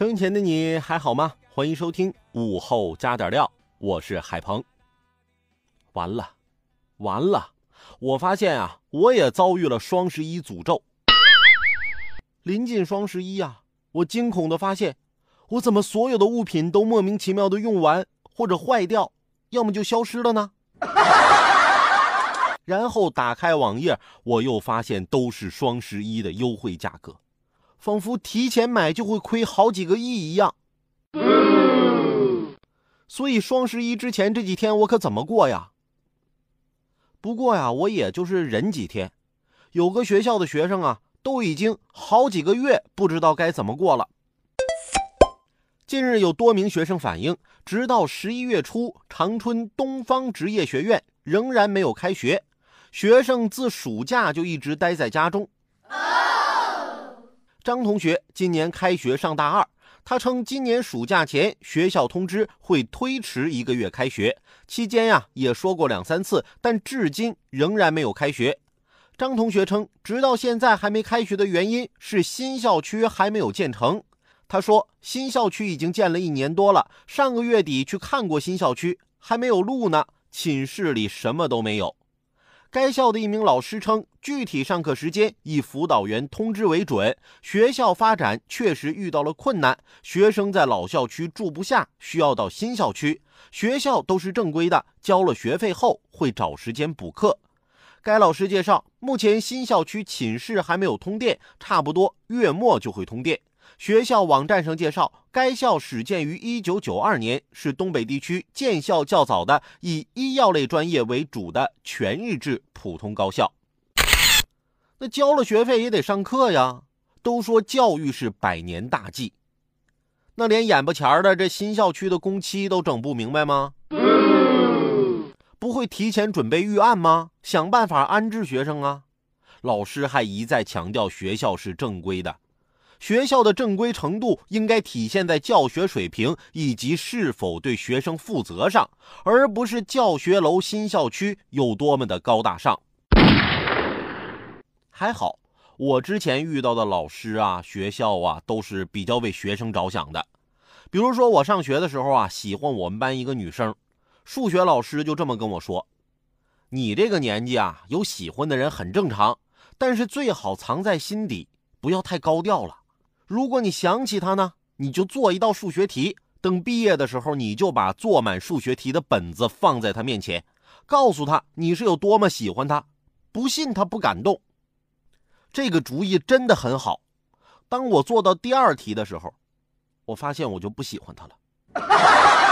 收音前的你还好吗？欢迎收听午后加点料，我是海鹏。完了，完了！我发现啊，我也遭遇了双十一诅咒。临近双十一啊，我惊恐的发现，我怎么所有的物品都莫名其妙的用完或者坏掉，要么就消失了呢？然后打开网页，我又发现都是双十一的优惠价格。仿佛提前买就会亏好几个亿一样，所以双十一之前这几天我可怎么过呀？不过呀，我也就是忍几天。有个学校的学生啊，都已经好几个月不知道该怎么过了。近日有多名学生反映，直到十一月初，长春东方职业学院仍然没有开学，学生自暑假就一直待在家中。张同学今年开学上大二，他称今年暑假前学校通知会推迟一个月开学，期间呀也说过两三次，但至今仍然没有开学。张同学称，直到现在还没开学的原因是新校区还没有建成。他说，新校区已经建了一年多了，上个月底去看过新校区，还没有路呢，寝室里什么都没有。该校的一名老师称，具体上课时间以辅导员通知为准。学校发展确实遇到了困难，学生在老校区住不下，需要到新校区。学校都是正规的，交了学费后会找时间补课。该老师介绍，目前新校区寝室还没有通电，差不多月末就会通电。学校网站上介绍，该校始建于1992年，是东北地区建校较早的以医药类专业为主的全日制普通高校。那交了学费也得上课呀，都说教育是百年大计，那连眼巴前的这新校区的工期都整不明白吗？不会提前准备预案吗？想办法安置学生啊！老师还一再强调学校是正规的。学校的正规程度应该体现在教学水平以及是否对学生负责上，而不是教学楼新校区有多么的高大上。还好，我之前遇到的老师啊、学校啊，都是比较为学生着想的。比如说，我上学的时候啊，喜欢我们班一个女生，数学老师就这么跟我说：“你这个年纪啊，有喜欢的人很正常，但是最好藏在心底，不要太高调了。”如果你想起他呢，你就做一道数学题，等毕业的时候，你就把做满数学题的本子放在他面前，告诉他你是有多么喜欢他，不信他不感动。这个主意真的很好。当我做到第二题的时候，我发现我就不喜欢他了。